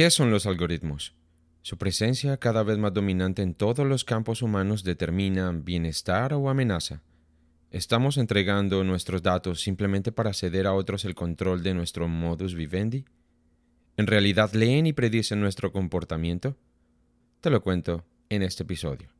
¿Qué son los algoritmos? Su presencia cada vez más dominante en todos los campos humanos determina bienestar o amenaza. ¿Estamos entregando nuestros datos simplemente para ceder a otros el control de nuestro modus vivendi? ¿En realidad leen y predicen nuestro comportamiento? Te lo cuento en este episodio.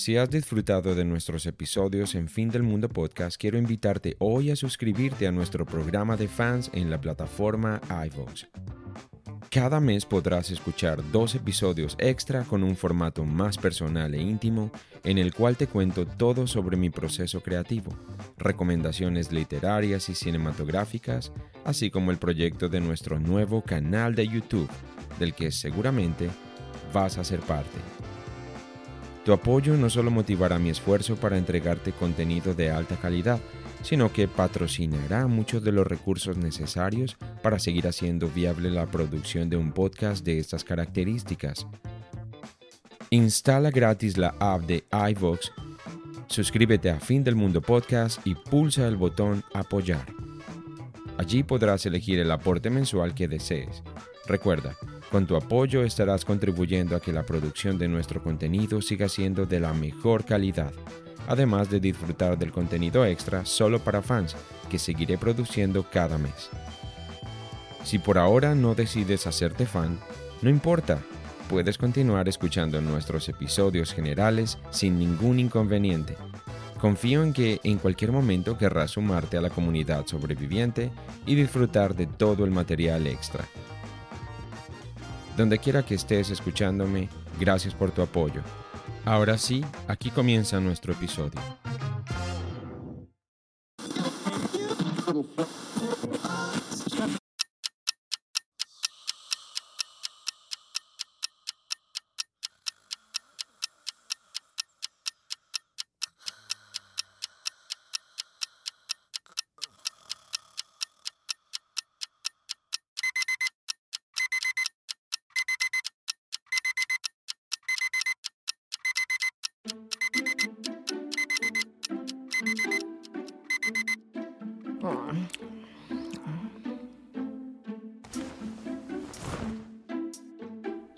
si has disfrutado de nuestros episodios en Fin del Mundo Podcast, quiero invitarte hoy a suscribirte a nuestro programa de fans en la plataforma iVoox. Cada mes podrás escuchar dos episodios extra con un formato más personal e íntimo en el cual te cuento todo sobre mi proceso creativo, recomendaciones literarias y cinematográficas, así como el proyecto de nuestro nuevo canal de YouTube, del que seguramente vas a ser parte. Tu apoyo no solo motivará mi esfuerzo para entregarte contenido de alta calidad, sino que patrocinará muchos de los recursos necesarios para seguir haciendo viable la producción de un podcast de estas características. Instala gratis la app de iVox, suscríbete a Fin del Mundo Podcast y pulsa el botón Apoyar. Allí podrás elegir el aporte mensual que desees. Recuerda, con tu apoyo estarás contribuyendo a que la producción de nuestro contenido siga siendo de la mejor calidad, además de disfrutar del contenido extra solo para fans que seguiré produciendo cada mes. Si por ahora no decides hacerte fan, no importa, puedes continuar escuchando nuestros episodios generales sin ningún inconveniente. Confío en que en cualquier momento querrás sumarte a la comunidad sobreviviente y disfrutar de todo el material extra. Donde quiera que estés escuchándome, gracias por tu apoyo. Ahora sí, aquí comienza nuestro episodio.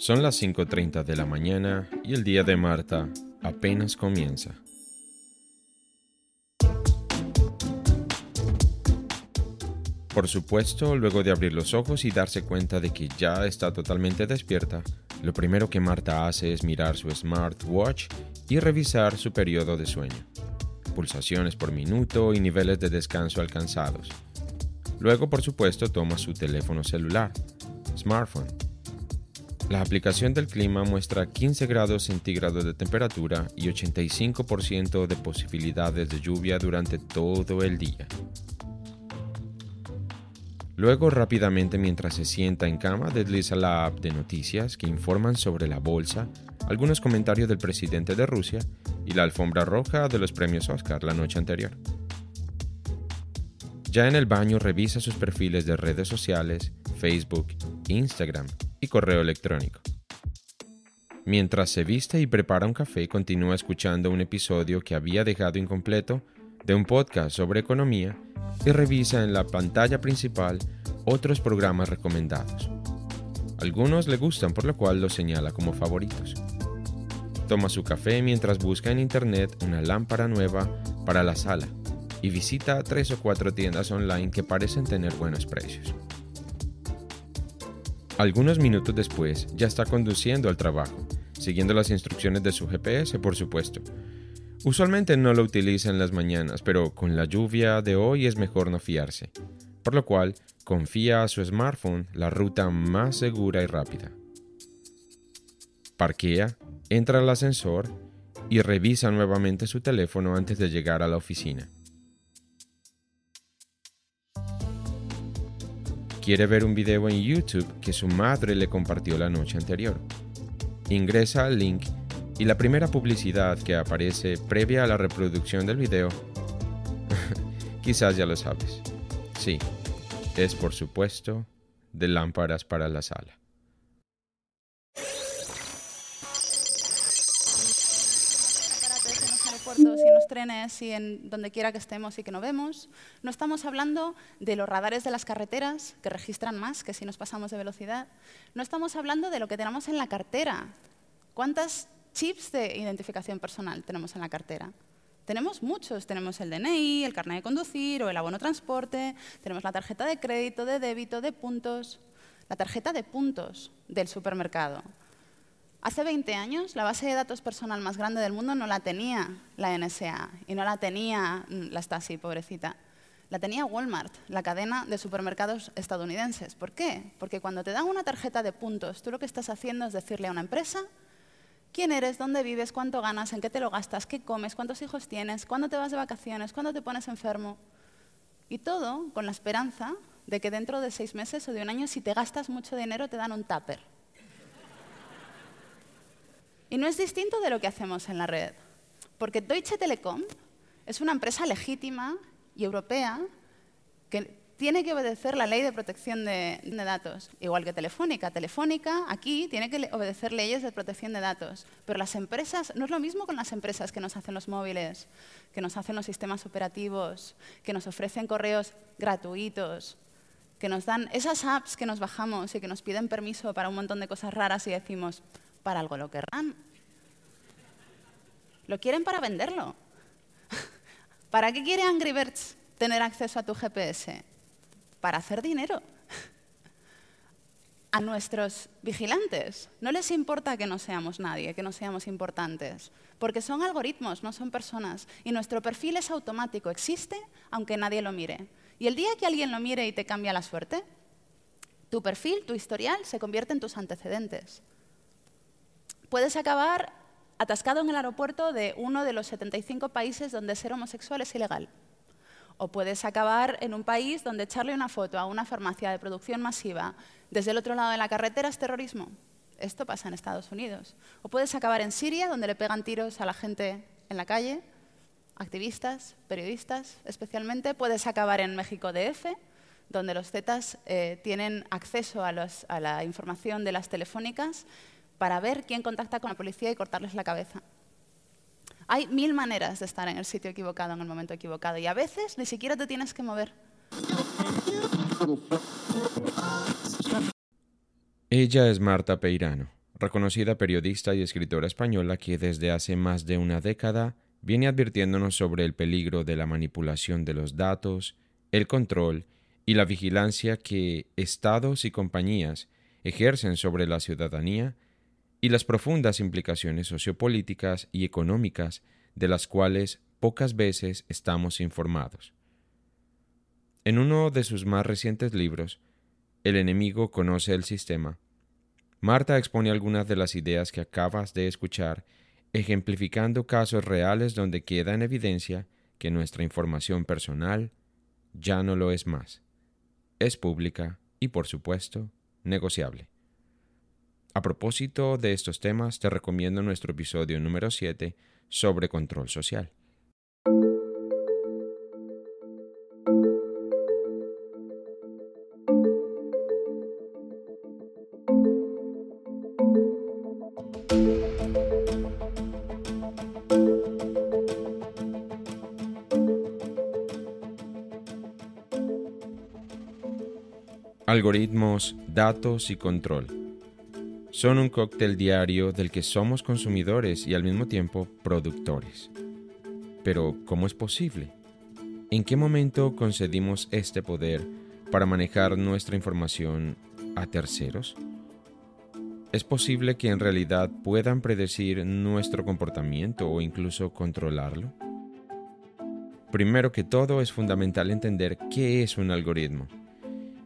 Son las 5.30 de la mañana y el día de Marta apenas comienza. Por supuesto, luego de abrir los ojos y darse cuenta de que ya está totalmente despierta, lo primero que Marta hace es mirar su smartwatch y revisar su periodo de sueño, pulsaciones por minuto y niveles de descanso alcanzados. Luego, por supuesto, toma su teléfono celular, smartphone, la aplicación del clima muestra 15 grados centígrados de temperatura y 85% de posibilidades de lluvia durante todo el día. Luego rápidamente mientras se sienta en cama desliza la app de noticias que informan sobre la bolsa, algunos comentarios del presidente de Rusia y la alfombra roja de los premios Oscar la noche anterior. Ya en el baño revisa sus perfiles de redes sociales, Facebook, Instagram y correo electrónico. Mientras se viste y prepara un café, continúa escuchando un episodio que había dejado incompleto de un podcast sobre economía y revisa en la pantalla principal otros programas recomendados. Algunos le gustan por lo cual los señala como favoritos. Toma su café mientras busca en internet una lámpara nueva para la sala y visita tres o cuatro tiendas online que parecen tener buenos precios. Algunos minutos después ya está conduciendo al trabajo, siguiendo las instrucciones de su GPS, por supuesto. Usualmente no lo utiliza en las mañanas, pero con la lluvia de hoy es mejor no fiarse, por lo cual confía a su smartphone la ruta más segura y rápida. Parquea, entra al ascensor y revisa nuevamente su teléfono antes de llegar a la oficina. Quiere ver un video en YouTube que su madre le compartió la noche anterior. Ingresa al link y la primera publicidad que aparece previa a la reproducción del video, quizás ya lo sabes. Sí, es por supuesto de lámparas para la sala. Trenes y en donde quiera que estemos y que no vemos. No estamos hablando de los radares de las carreteras, que registran más que si nos pasamos de velocidad. No estamos hablando de lo que tenemos en la cartera. ¿Cuántas chips de identificación personal tenemos en la cartera? Tenemos muchos. Tenemos el DNI, el carnet de conducir o el abono transporte. Tenemos la tarjeta de crédito, de débito, de puntos. La tarjeta de puntos del supermercado. Hace 20 años, la base de datos personal más grande del mundo no la tenía la NSA y no la tenía mm, la Stasi, pobrecita. La tenía Walmart, la cadena de supermercados estadounidenses. ¿Por qué? Porque cuando te dan una tarjeta de puntos, tú lo que estás haciendo es decirle a una empresa quién eres, dónde vives, cuánto ganas, en qué te lo gastas, qué comes, cuántos hijos tienes, cuándo te vas de vacaciones, cuándo te pones enfermo. Y todo con la esperanza de que dentro de seis meses o de un año, si te gastas mucho dinero, te dan un tupper y no es distinto de lo que hacemos en la red, porque Deutsche Telekom es una empresa legítima y europea que tiene que obedecer la ley de protección de, datos, igual que Telefónica. Telefónica aquí tiene que obedecer leyes de protección de datos, pero las empresas, no es lo mismo con las empresas que nos hacen los móviles, que nos hacen los sistemas operativos, que nos ofrecen correos gratuitos, que nos dan esas apps que nos bajamos y que nos piden permiso para un montón de cosas raras y decimos, para algo lo querrán. Lo quieren para venderlo. ¿Para qué quiere Angry Birds tener acceso a tu GPS? Para hacer dinero. A nuestros vigilantes no les importa que no seamos nadie, que no seamos importantes, porque son algoritmos, no son personas. Y nuestro perfil es automático, existe aunque nadie lo mire. Y el día que alguien lo mire y te cambia la suerte, tu perfil, tu historial, se convierte en tus antecedentes puedes acabar atascado en el aeropuerto de uno de los 75 países donde ser homosexual es ilegal. O puedes acabar en un país donde echarle una foto a una farmacia de producción masiva desde el otro lado de la carretera es terrorismo. Esto pasa en Estados Unidos. O puedes acabar en Siria, donde le pegan tiros a la gente en la calle, activistas, periodistas especialmente. Puedes acabar en México DF, donde los Zetas eh, tienen acceso a, a la información de las telefónicas para ver quién contacta con la policía y cortarles la cabeza. Hay mil maneras de estar en el sitio equivocado en el momento equivocado y a veces ni siquiera te tienes que mover. Ella es Marta Peirano, reconocida periodista y escritora española que desde hace más de una década viene advirtiéndonos sobre el peligro de la manipulación de los datos, el control y la vigilancia que estados y compañías ejercen sobre la ciudadanía y las profundas implicaciones sociopolíticas y económicas de las cuales pocas veces estamos informados. En uno de sus más recientes libros, El enemigo conoce el sistema, Marta expone algunas de las ideas que acabas de escuchar, ejemplificando casos reales donde queda en evidencia que nuestra información personal ya no lo es más. Es pública y, por supuesto, negociable. A propósito de estos temas, te recomiendo nuestro episodio número 7 sobre control social. Algoritmos, datos y control son un cóctel diario del que somos consumidores y al mismo tiempo productores. Pero, ¿cómo es posible? ¿En qué momento concedimos este poder para manejar nuestra información a terceros? ¿Es posible que en realidad puedan predecir nuestro comportamiento o incluso controlarlo? Primero que todo es fundamental entender qué es un algoritmo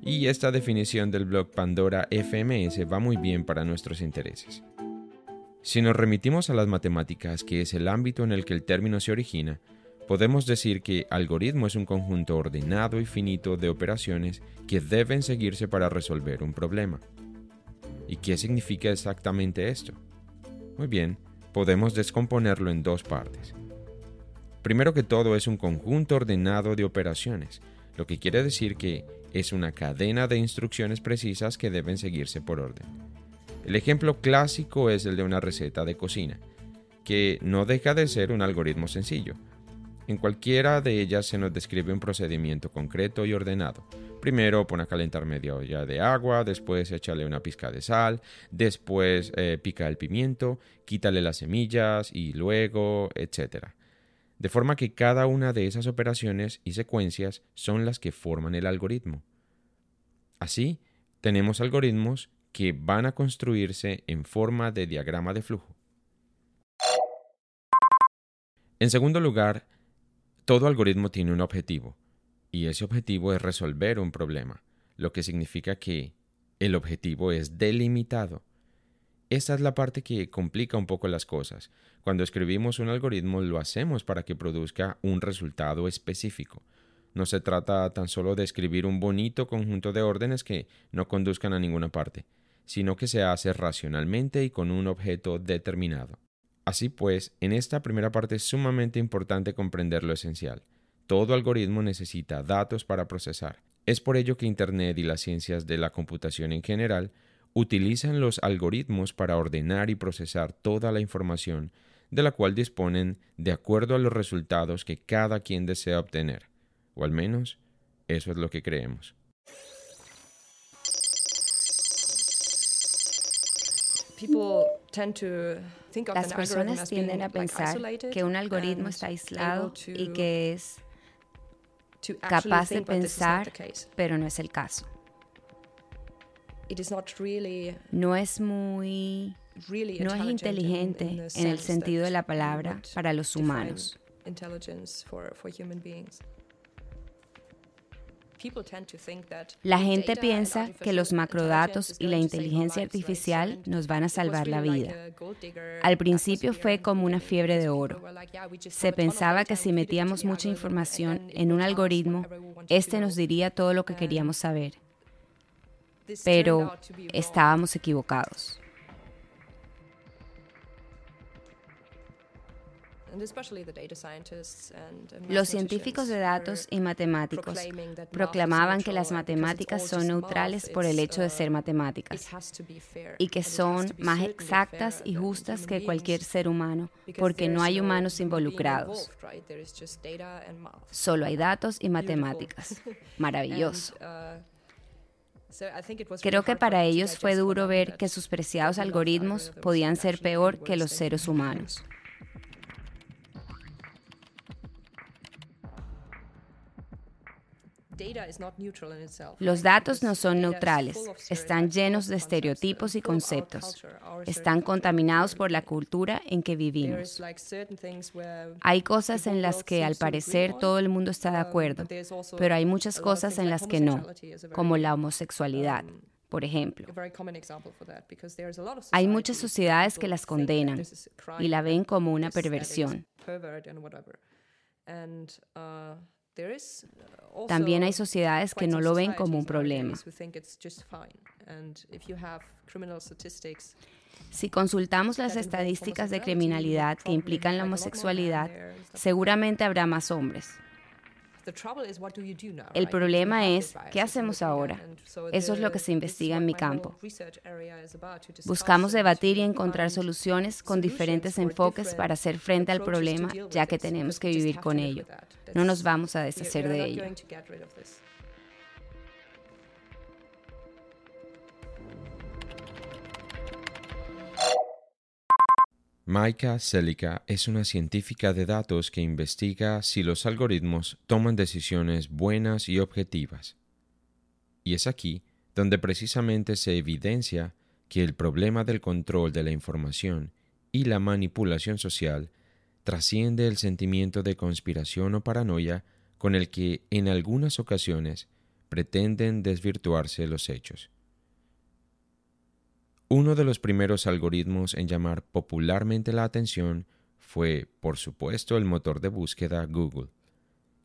y esta definición del blog Pandora FMS va muy bien para nuestros intereses. Si nos remitimos a las matemáticas, que es el ámbito en el que el término se origina, podemos decir que algoritmo es un conjunto ordenado y finito de operaciones que deben seguirse para resolver un problema. ¿Y qué significa exactamente esto? Muy bien, podemos descomponerlo en dos partes. Primero que todo es un conjunto ordenado de operaciones, lo que quiere decir que es una cadena de instrucciones precisas que deben seguirse por orden. El ejemplo clásico es el de una receta de cocina, que no deja de ser un algoritmo sencillo. En cualquiera de ellas se nos describe un procedimiento concreto y ordenado. Primero pone a calentar media olla de agua, después échale una pizca de sal, después eh, pica el pimiento, quítale las semillas y luego, etc de forma que cada una de esas operaciones y secuencias son las que forman el algoritmo. Así, tenemos algoritmos que van a construirse en forma de diagrama de flujo. En segundo lugar, todo algoritmo tiene un objetivo, y ese objetivo es resolver un problema, lo que significa que el objetivo es delimitado. Esta es la parte que complica un poco las cosas. Cuando escribimos un algoritmo lo hacemos para que produzca un resultado específico. No se trata tan solo de escribir un bonito conjunto de órdenes que no conduzcan a ninguna parte, sino que se hace racionalmente y con un objeto determinado. Así pues, en esta primera parte es sumamente importante comprender lo esencial. Todo algoritmo necesita datos para procesar. Es por ello que Internet y las ciencias de la computación en general utilizan los algoritmos para ordenar y procesar toda la información de la cual disponen de acuerdo a los resultados que cada quien desea obtener, o al menos eso es lo que creemos. Las personas tienden a pensar que un algoritmo está aislado y que es capaz de pensar, pero no es el caso no es muy, no es inteligente en el sentido de la palabra para los humanos. La gente piensa que los macrodatos y la inteligencia artificial nos van a salvar la vida. Al principio fue como una fiebre de oro. Se pensaba que si metíamos mucha información en un algoritmo, este nos diría todo lo que queríamos saber pero estábamos equivocados. Los científicos de datos y matemáticos proclamaban que las matemáticas son neutrales por el hecho de ser matemáticas y que son más exactas y justas que cualquier ser humano porque no hay humanos involucrados. Solo hay datos y matemáticas. Maravilloso. Creo que para ellos fue duro ver que sus preciados algoritmos podían ser peor que los seres humanos. Los datos no son neutrales, están llenos de estereotipos y conceptos, están contaminados por la cultura en que vivimos. Hay cosas en las que al parecer todo el mundo está de acuerdo, pero hay muchas cosas en las que no, como la homosexualidad por ejemplo. Hay muchas sociedades que las condenan y la ven como una perversión. También hay sociedades que no lo ven como un problema. Si consultamos las estadísticas de criminalidad que implican la homosexualidad, seguramente habrá más hombres. El problema es, ¿qué hacemos ahora? Eso es lo que se investiga en mi campo. Buscamos debatir y encontrar soluciones con diferentes enfoques para hacer frente al problema, ya que tenemos que vivir con ello. No nos vamos a deshacer de ello. Maika Celica es una científica de datos que investiga si los algoritmos toman decisiones buenas y objetivas. Y es aquí donde precisamente se evidencia que el problema del control de la información y la manipulación social trasciende el sentimiento de conspiración o paranoia con el que en algunas ocasiones pretenden desvirtuarse los hechos. Uno de los primeros algoritmos en llamar popularmente la atención fue, por supuesto, el motor de búsqueda Google,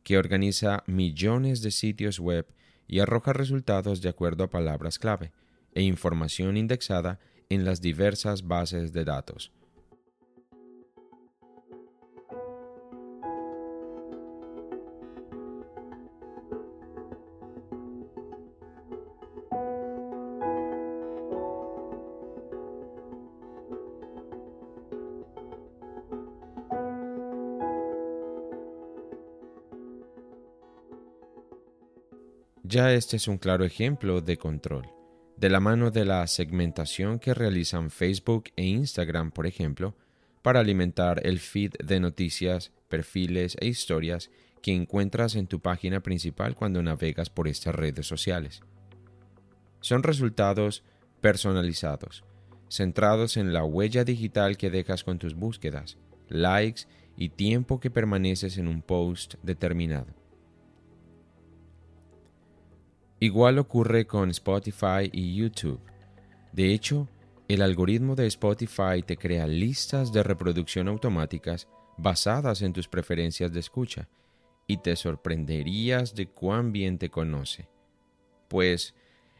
que organiza millones de sitios web y arroja resultados de acuerdo a palabras clave e información indexada en las diversas bases de datos. Ya este es un claro ejemplo de control. De la mano de la segmentación que realizan Facebook e Instagram, por ejemplo, para alimentar el feed de noticias, perfiles e historias que encuentras en tu página principal cuando navegas por estas redes sociales. Son resultados personalizados, centrados en la huella digital que dejas con tus búsquedas, likes y tiempo que permaneces en un post determinado. Igual ocurre con Spotify y YouTube. De hecho, el algoritmo de Spotify te crea listas de reproducción automáticas basadas en tus preferencias de escucha y te sorprenderías de cuán bien te conoce. Pues,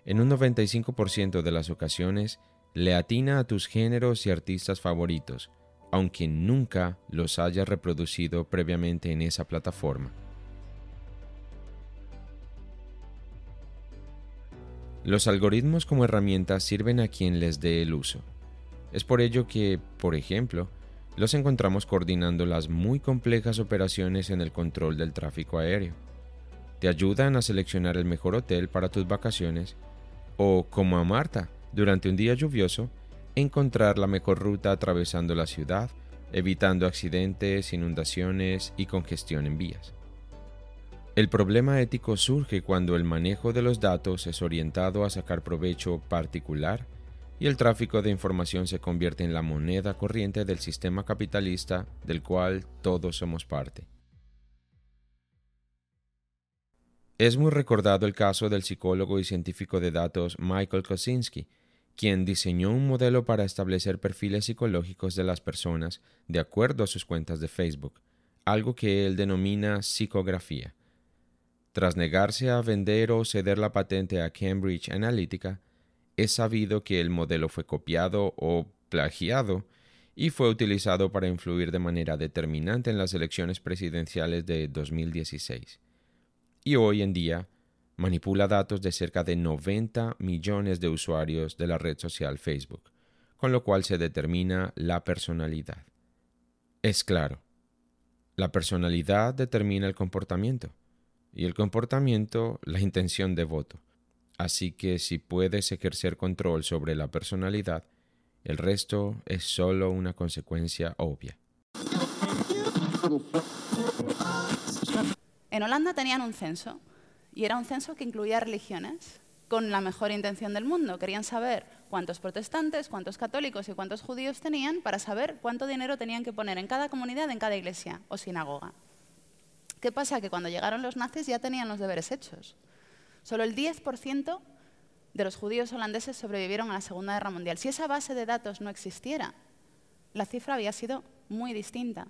en un 95% de las ocasiones, le atina a tus géneros y artistas favoritos, aunque nunca los haya reproducido previamente en esa plataforma. Los algoritmos como herramientas sirven a quien les dé el uso. Es por ello que, por ejemplo, los encontramos coordinando las muy complejas operaciones en el control del tráfico aéreo. Te ayudan a seleccionar el mejor hotel para tus vacaciones o, como a Marta, durante un día lluvioso, encontrar la mejor ruta atravesando la ciudad, evitando accidentes, inundaciones y congestión en vías. El problema ético surge cuando el manejo de los datos es orientado a sacar provecho particular y el tráfico de información se convierte en la moneda corriente del sistema capitalista del cual todos somos parte. Es muy recordado el caso del psicólogo y científico de datos Michael Kosinski, quien diseñó un modelo para establecer perfiles psicológicos de las personas de acuerdo a sus cuentas de Facebook, algo que él denomina psicografía. Tras negarse a vender o ceder la patente a Cambridge Analytica, es sabido que el modelo fue copiado o plagiado y fue utilizado para influir de manera determinante en las elecciones presidenciales de 2016. Y hoy en día manipula datos de cerca de 90 millones de usuarios de la red social Facebook, con lo cual se determina la personalidad. Es claro, la personalidad determina el comportamiento y el comportamiento la intención de voto. Así que si puedes ejercer control sobre la personalidad, el resto es solo una consecuencia obvia. En Holanda tenían un censo y era un censo que incluía religiones con la mejor intención del mundo. Querían saber cuántos protestantes, cuántos católicos y cuántos judíos tenían para saber cuánto dinero tenían que poner en cada comunidad, en cada iglesia o sinagoga. ¿Qué pasa? Que cuando llegaron los nazis ya tenían los deberes hechos. Solo el 10% de los judíos holandeses sobrevivieron a la Segunda Guerra Mundial. Si esa base de datos no existiera, la cifra había sido muy distinta.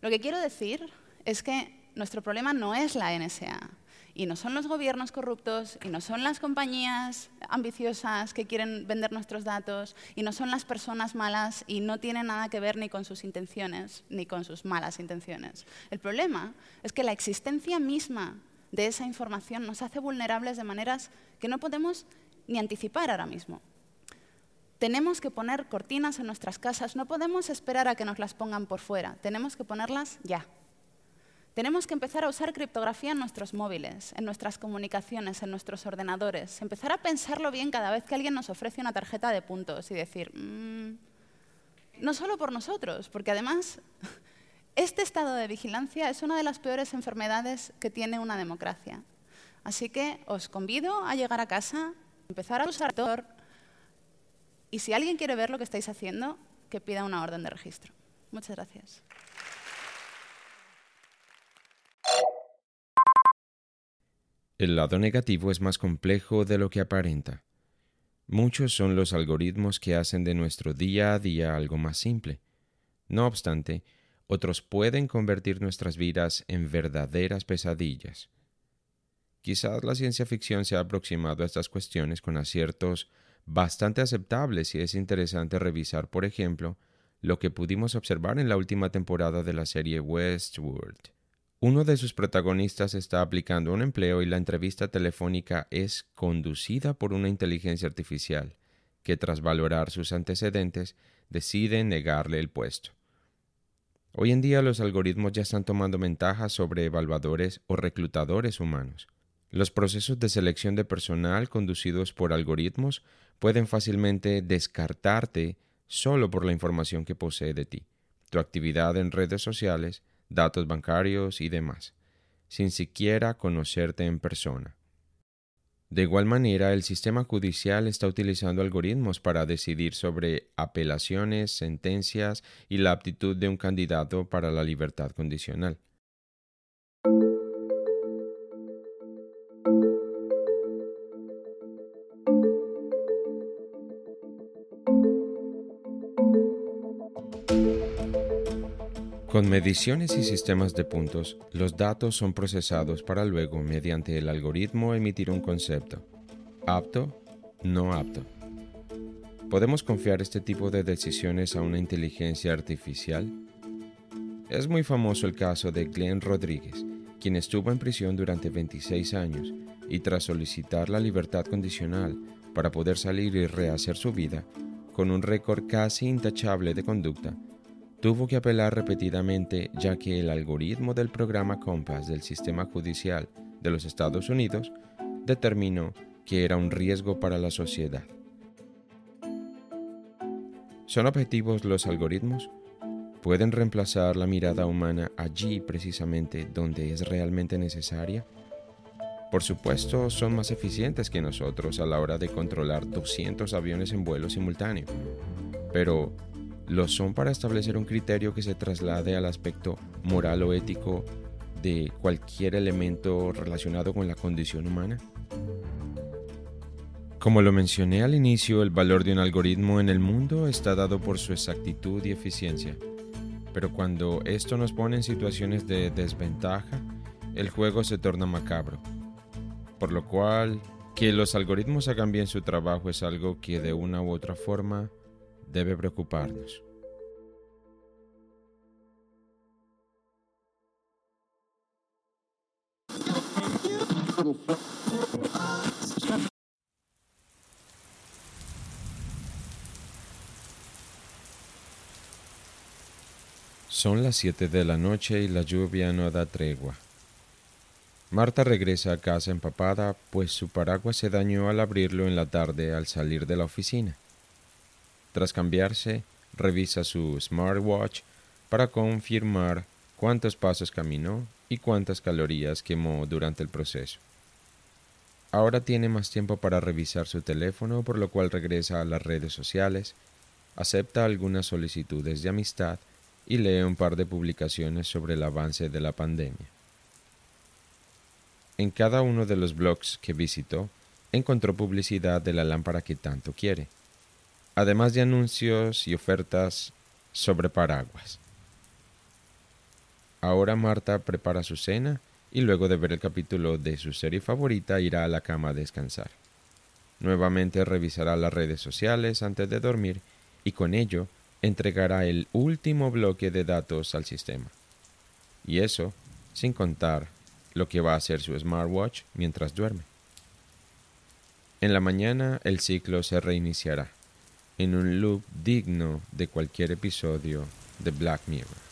Lo que quiero decir es que nuestro problema no es la NSA, y no son los gobiernos corruptos, y no son las compañías ambiciosas que quieren vender nuestros datos, y no son las personas malas, y no tiene nada que ver ni con sus intenciones, ni con sus malas intenciones. El problema es que la existencia misma de esa información nos hace vulnerables de maneras que no podemos ni anticipar ahora mismo. Tenemos que poner cortinas en nuestras casas, no podemos esperar a que nos las pongan por fuera, tenemos que ponerlas ya. Tenemos que empezar a usar criptografía en nuestros móviles, en nuestras comunicaciones, en nuestros ordenadores. Empezar a pensarlo bien cada vez que alguien nos ofrece una tarjeta de puntos y decir, mm, no solo por nosotros, porque además este estado de vigilancia es una de las peores enfermedades que tiene una democracia. Así que os convido a llegar a casa, empezar a usar Tor y si alguien quiere ver lo que estáis haciendo, que pida una orden de registro. Muchas gracias. El lado negativo es más complejo de lo que aparenta. Muchos son los algoritmos que hacen de nuestro día a día algo más simple. No obstante, otros pueden convertir nuestras vidas en verdaderas pesadillas. Quizás la ciencia ficción se ha aproximado a estas cuestiones con aciertos bastante aceptables y es interesante revisar, por ejemplo, lo que pudimos observar en la última temporada de la serie Westworld. Uno de sus protagonistas está aplicando un empleo y la entrevista telefónica es conducida por una inteligencia artificial que tras valorar sus antecedentes decide negarle el puesto. Hoy en día los algoritmos ya están tomando ventaja sobre evaluadores o reclutadores humanos. Los procesos de selección de personal conducidos por algoritmos pueden fácilmente descartarte solo por la información que posee de ti, tu actividad en redes sociales, datos bancarios y demás, sin siquiera conocerte en persona. De igual manera, el sistema judicial está utilizando algoritmos para decidir sobre apelaciones, sentencias y la aptitud de un candidato para la libertad condicional. Con mediciones y sistemas de puntos, los datos son procesados para luego, mediante el algoritmo, emitir un concepto. Apto, no apto. ¿Podemos confiar este tipo de decisiones a una inteligencia artificial? Es muy famoso el caso de Glenn Rodríguez, quien estuvo en prisión durante 26 años y tras solicitar la libertad condicional para poder salir y rehacer su vida, con un récord casi intachable de conducta, tuvo que apelar repetidamente ya que el algoritmo del programa Compass del sistema judicial de los Estados Unidos determinó que era un riesgo para la sociedad. ¿Son objetivos los algoritmos? ¿Pueden reemplazar la mirada humana allí precisamente donde es realmente necesaria? Por supuesto, son más eficientes que nosotros a la hora de controlar 200 aviones en vuelo simultáneo. Pero, lo son para establecer un criterio que se traslade al aspecto moral o ético de cualquier elemento relacionado con la condición humana? Como lo mencioné al inicio, el valor de un algoritmo en el mundo está dado por su exactitud y eficiencia. Pero cuando esto nos pone en situaciones de desventaja, el juego se torna macabro. Por lo cual, que los algoritmos hagan bien su trabajo es algo que de una u otra forma debe preocuparnos. Son las 7 de la noche y la lluvia no da tregua. Marta regresa a casa empapada, pues su paraguas se dañó al abrirlo en la tarde al salir de la oficina. Tras cambiarse, revisa su smartwatch para confirmar cuántos pasos caminó y cuántas calorías quemó durante el proceso. Ahora tiene más tiempo para revisar su teléfono, por lo cual regresa a las redes sociales, acepta algunas solicitudes de amistad y lee un par de publicaciones sobre el avance de la pandemia. En cada uno de los blogs que visitó, encontró publicidad de la lámpara que tanto quiere además de anuncios y ofertas sobre paraguas. Ahora Marta prepara su cena y luego de ver el capítulo de su serie favorita irá a la cama a descansar. Nuevamente revisará las redes sociales antes de dormir y con ello entregará el último bloque de datos al sistema. Y eso sin contar lo que va a hacer su smartwatch mientras duerme. En la mañana el ciclo se reiniciará en un loop digno de cualquier episodio de Black Mirror.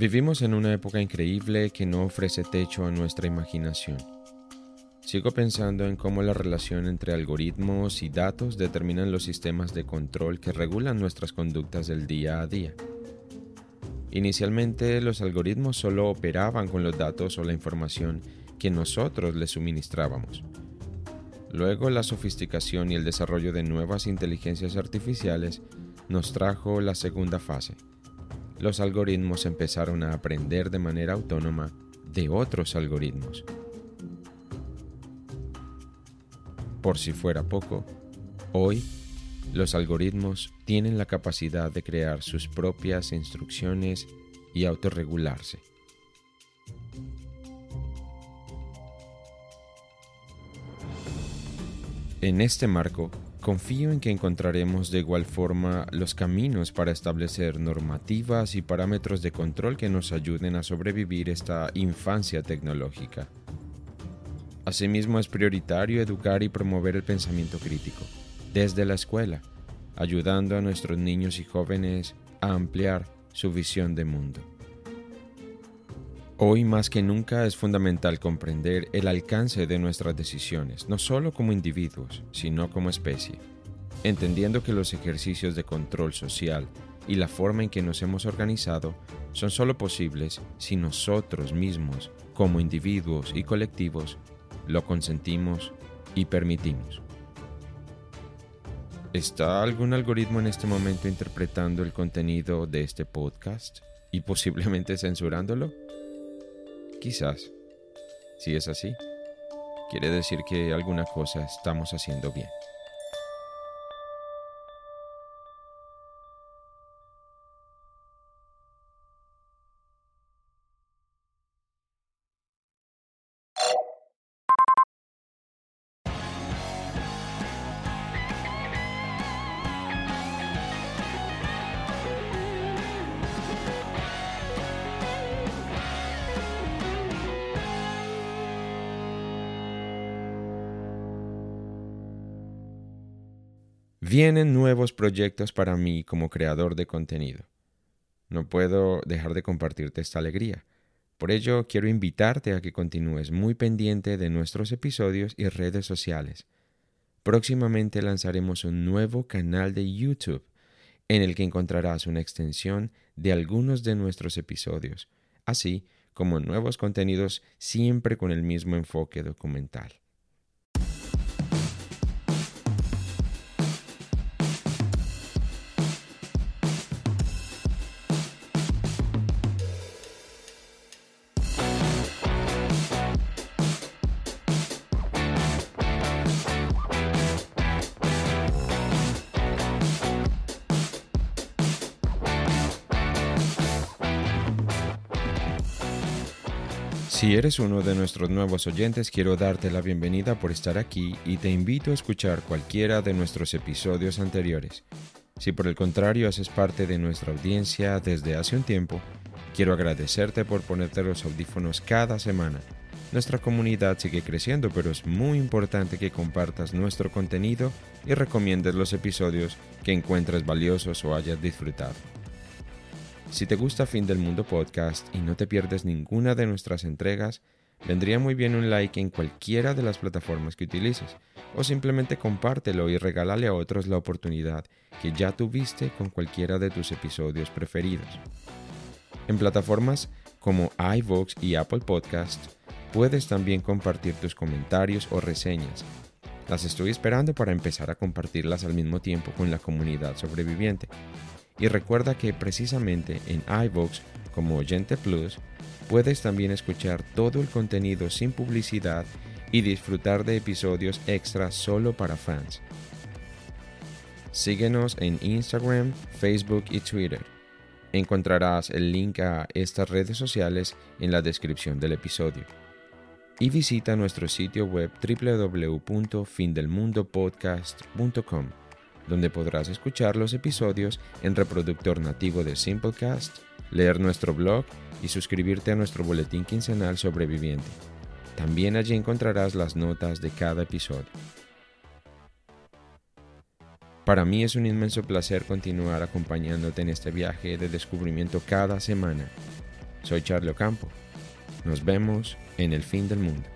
Vivimos en una época increíble que no ofrece techo a nuestra imaginación. Sigo pensando en cómo la relación entre algoritmos y datos determinan los sistemas de control que regulan nuestras conductas del día a día. Inicialmente los algoritmos solo operaban con los datos o la información que nosotros les suministrábamos. Luego la sofisticación y el desarrollo de nuevas inteligencias artificiales nos trajo la segunda fase. Los algoritmos empezaron a aprender de manera autónoma de otros algoritmos. Por si fuera poco, hoy los algoritmos tienen la capacidad de crear sus propias instrucciones y autorregularse. En este marco, confío en que encontraremos de igual forma los caminos para establecer normativas y parámetros de control que nos ayuden a sobrevivir esta infancia tecnológica. Asimismo, es prioritario educar y promover el pensamiento crítico desde la escuela, ayudando a nuestros niños y jóvenes a ampliar su visión de mundo. Hoy más que nunca es fundamental comprender el alcance de nuestras decisiones, no solo como individuos, sino como especie, entendiendo que los ejercicios de control social y la forma en que nos hemos organizado son solo posibles si nosotros mismos, como individuos y colectivos, lo consentimos y permitimos. ¿Está algún algoritmo en este momento interpretando el contenido de este podcast y posiblemente censurándolo? Quizás. Si es así, quiere decir que alguna cosa estamos haciendo bien. Vienen nuevos proyectos para mí como creador de contenido. No puedo dejar de compartirte esta alegría. Por ello, quiero invitarte a que continúes muy pendiente de nuestros episodios y redes sociales. Próximamente lanzaremos un nuevo canal de YouTube en el que encontrarás una extensión de algunos de nuestros episodios, así como nuevos contenidos siempre con el mismo enfoque documental. Si eres uno de nuestros nuevos oyentes, quiero darte la bienvenida por estar aquí y te invito a escuchar cualquiera de nuestros episodios anteriores. Si por el contrario haces parte de nuestra audiencia desde hace un tiempo, quiero agradecerte por ponerte los audífonos cada semana. Nuestra comunidad sigue creciendo, pero es muy importante que compartas nuestro contenido y recomiendes los episodios que encuentres valiosos o hayas disfrutado. Si te gusta Fin del Mundo Podcast y no te pierdes ninguna de nuestras entregas, vendría muy bien un like en cualquiera de las plataformas que utilices, o simplemente compártelo y regálale a otros la oportunidad que ya tuviste con cualquiera de tus episodios preferidos. En plataformas como iVoox y Apple Podcast, puedes también compartir tus comentarios o reseñas. Las estoy esperando para empezar a compartirlas al mismo tiempo con la comunidad sobreviviente. Y recuerda que precisamente en iVoox como Oyente Plus puedes también escuchar todo el contenido sin publicidad y disfrutar de episodios extra solo para fans. Síguenos en Instagram, Facebook y Twitter. Encontrarás el link a estas redes sociales en la descripción del episodio. Y visita nuestro sitio web www.findelmundopodcast.com donde podrás escuchar los episodios en reproductor nativo de Simplecast, leer nuestro blog y suscribirte a nuestro boletín quincenal sobreviviente. También allí encontrarás las notas de cada episodio. Para mí es un inmenso placer continuar acompañándote en este viaje de descubrimiento cada semana. Soy Charlie Ocampo. Nos vemos en el fin del mundo.